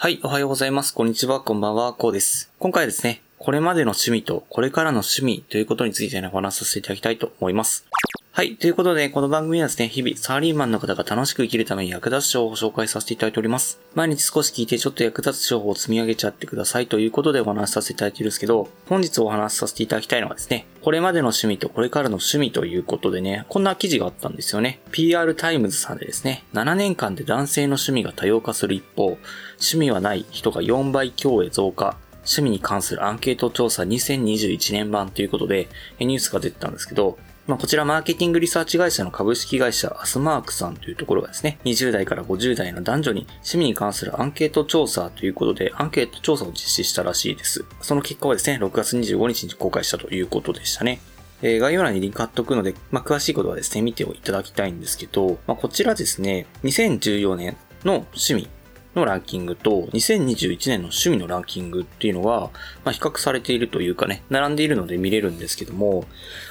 はい、おはようございます。こんにちは、こんばんは、こうです。今回ですね、これまでの趣味とこれからの趣味ということについてね、お話しさせていただきたいと思います。はい。ということで、この番組はですね、日々、サラリーマンの方が楽しく生きるために役立つ情報を紹介させていただいております。毎日少し聞いてちょっと役立つ情報を積み上げちゃってくださいということでお話しさせていただいているんですけど、本日お話しさせていただきたいのはですね、これまでの趣味とこれからの趣味ということでね、こんな記事があったんですよね。PR タイムズさんでですね、7年間で男性の趣味が多様化する一方、趣味はない人が4倍強へ増加、趣味に関するアンケート調査2021年版ということで、ニュースが出てたんですけど、まあ、こちらマーケティングリサーチ会社の株式会社アスマークさんというところがですね、20代から50代の男女に趣味に関するアンケート調査ということで、アンケート調査を実施したらしいです。その結果はですね、6月25日に公開したということでしたね。えー、概要欄にリンク貼っとくので、まあ、詳しいことはですね、見ていただきたいんですけど、まあ、こちらですね、2014年の趣味のランキングと2021年の趣味のランキングっていうのが、まあ、比較されているというかね、並んでいるので見れるんですけども、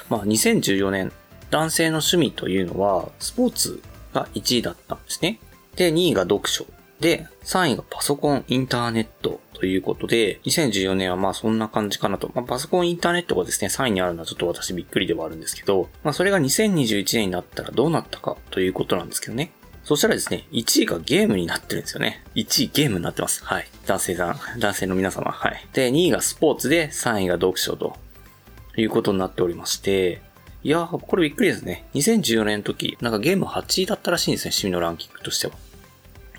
まあ、2014年、男性の趣味というのは、スポーツが1位だったんですね。で、2位が読書。で、3位がパソコン、インターネットということで、2014年はまあそんな感じかなと。まあパソコン、インターネットがですね、3位にあるのはちょっと私びっくりではあるんですけど、まあそれが2021年になったらどうなったかということなんですけどね。そしたらですね、1位がゲームになってるんですよね。1位ゲームになってます。はい。男性さん、男性の皆様。はい。で、2位がスポーツで、3位が読書ということになっておりまして、いやー、これびっくりですね。2014年の時、なんかゲーム8位だったらしいんですね、趣味のランキングとしては。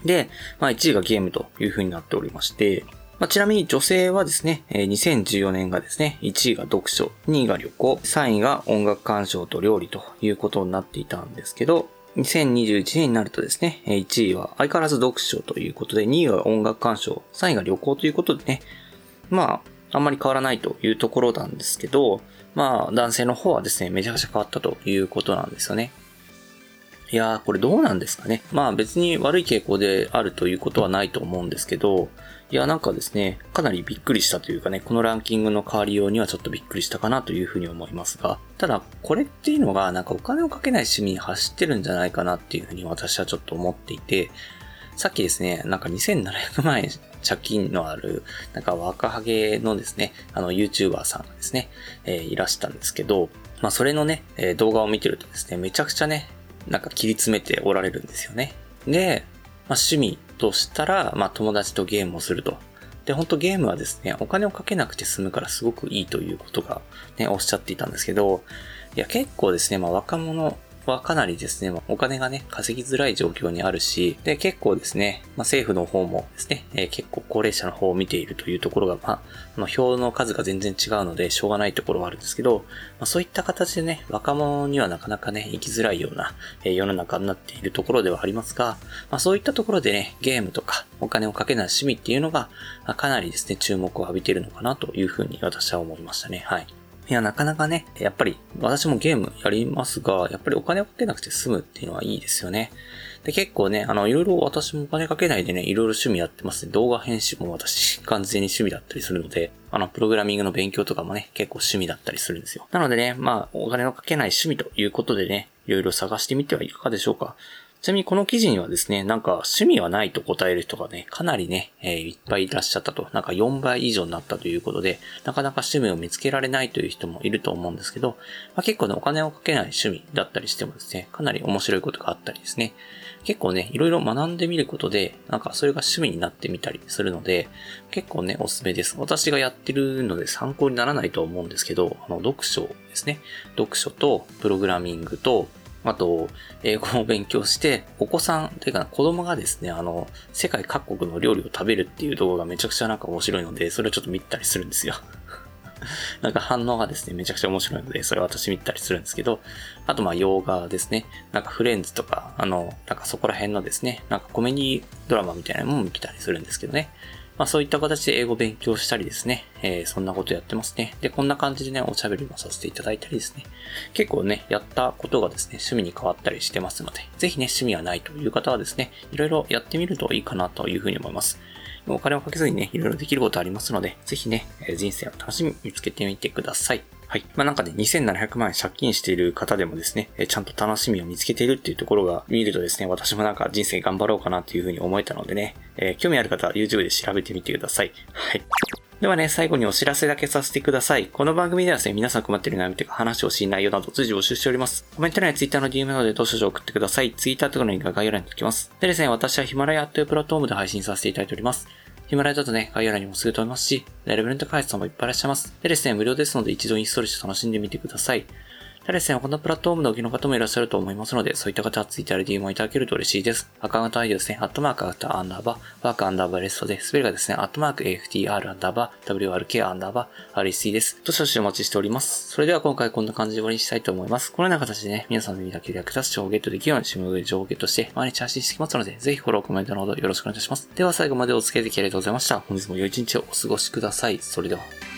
で、まあ1位がゲームという風になっておりまして、まあ、ちなみに女性はですね、2014年がですね、1位が読書、2位が旅行、3位が音楽鑑賞と料理ということになっていたんですけど、2021年になるとですね、1位は相変わらず読書ということで、2位は音楽鑑賞、3位が旅行ということでね、まあ、あんまり変わらないというところなんですけど、まあ、男性の方はですね、めちゃくちゃ変わったということなんですよね。いやー、これどうなんですかね。まあ別に悪い傾向であるということはないと思うんですけど、いや、なんかですね、かなりびっくりしたというかね、このランキングの変わりようにはちょっとびっくりしたかなというふうに思いますが、ただ、これっていうのが、なんかお金をかけない趣味に走ってるんじゃないかなっていうふうに私はちょっと思っていて、さっきですね、なんか2700万円借金のある、なんか若ハゲのですね、あの YouTuber さんがですね、えー、いらしたんですけど、まあそれのね、え、動画を見てるとですね、めちゃくちゃね、なんか切り詰めておられるんですよね。で、まあ趣味としたら、まあ友達とゲームをすると。で、本当ゲームはですね、お金をかけなくて済むからすごくいいということがね、おっしゃっていたんですけど、いや、結構ですね、まあ若者はかなりですね、お金がね、稼ぎづらい状況にあるし、で、結構ですね、まあ、政府の方もですね、えー、結構高齢者の方を見ているというところが、まあ、あの、票の数が全然違うので、しょうがないところはあるんですけど、まあ、そういった形でね、若者にはなかなかね、生きづらいような、えー、世の中になっているところではありますが、まあ、そういったところでね、ゲームとか、お金をかけない趣味っていうのが、まあ、かなりですね、注目を浴びているのかなというふうに私は思いましたね。はい。いや、なかなかね、やっぱり私もゲームやりますが、やっぱりお金をかけなくて済むっていうのはいいですよね。で、結構ね、あの、いろいろ私もお金かけないでね、いろいろ趣味やってますね。動画編集も私、完全に趣味だったりするので、あの、プログラミングの勉強とかもね、結構趣味だったりするんですよ。なのでね、まあ、お金をかけない趣味ということでね、いろいろ探してみてはいかがでしょうか。ちなみにこの記事にはですね、なんか趣味はないと答える人がね、かなりね、えー、いっぱいいらっしゃったと。なんか4倍以上になったということで、なかなか趣味を見つけられないという人もいると思うんですけど、まあ、結構ね、お金をかけない趣味だったりしてもですね、かなり面白いことがあったりですね、結構ね、いろいろ学んでみることで、なんかそれが趣味になってみたりするので、結構ね、おすすめです。私がやってるので参考にならないと思うんですけど、あの、読書ですね。読書と、プログラミングと、あと、英語を勉強して、お子さん、というか子供がですね、あの、世界各国の料理を食べるっていう動画がめちゃくちゃなんか面白いので、それをちょっと見たりするんですよ。なんか反応がですね、めちゃくちゃ面白いので、それ私見たりするんですけど、あとまあ洋画ですね、なんかフレンズとか、あの、なんかそこら辺のですね、なんかコメディドラマみたいなのも見たりするんですけどね。まあそういった形で英語勉強したりですね、えー、そんなことやってますね。で、こんな感じでね、おしゃべりもさせていただいたりですね、結構ね、やったことがですね、趣味に変わったりしてますので、ぜひね、趣味はないという方はですね、いろいろやってみるといいかなというふうに思います。お金をかけずにね、いろいろできることありますので、ぜひね、人生の楽しみ見つけてみてください。はい。まあ、なんかね、2700万円借金している方でもですね、えちゃんと楽しみを見つけているっていうところが見るとですね、私もなんか人生頑張ろうかなっていうふうに思えたのでね、えー、興味ある方は YouTube で調べてみてください。はい。ではね、最後にお知らせだけさせてください。この番組ではですね、皆さん困っている悩みとか話をしない内容など随時募集しております。コメント欄や Twitter の DM などでどしどし送ってください。Twitter とかのリンクが概要欄に書きます。でですね、私はヒマラヤというプラットフォームで配信させていただいております。ヒマラヤだとね、概要欄にもすぐ飛びますし、レベルの高い人もいっぱいいらっしゃいます。でですね、無料ですので一度インストールして楽しんでみてください。ただですね、このプラットフォームのおの方もいらっしゃると思いますので、そういった方はツイッターで DM をいただけると嬉しいです。アカウント ID ですね、アットマークアウターアンダーバー、ワークアンダーバーレストで、スペルがですね、アットマーク AFTR アンダーバー、WRK アンダーバー、REC です。どしどしお待ちしております。それでは今回こんな感じで終わりにしたいと思います。このような形でね、皆さんの耳だけで役立つ情報をゲットできるように、シム上情報をゲットして、毎日発信していきますので、ぜひフォロー、コメントのほどよろしくお願いいたします。では最後までお付き合いできありがとうございました。本日も良い一日をお過ごしください。それでは。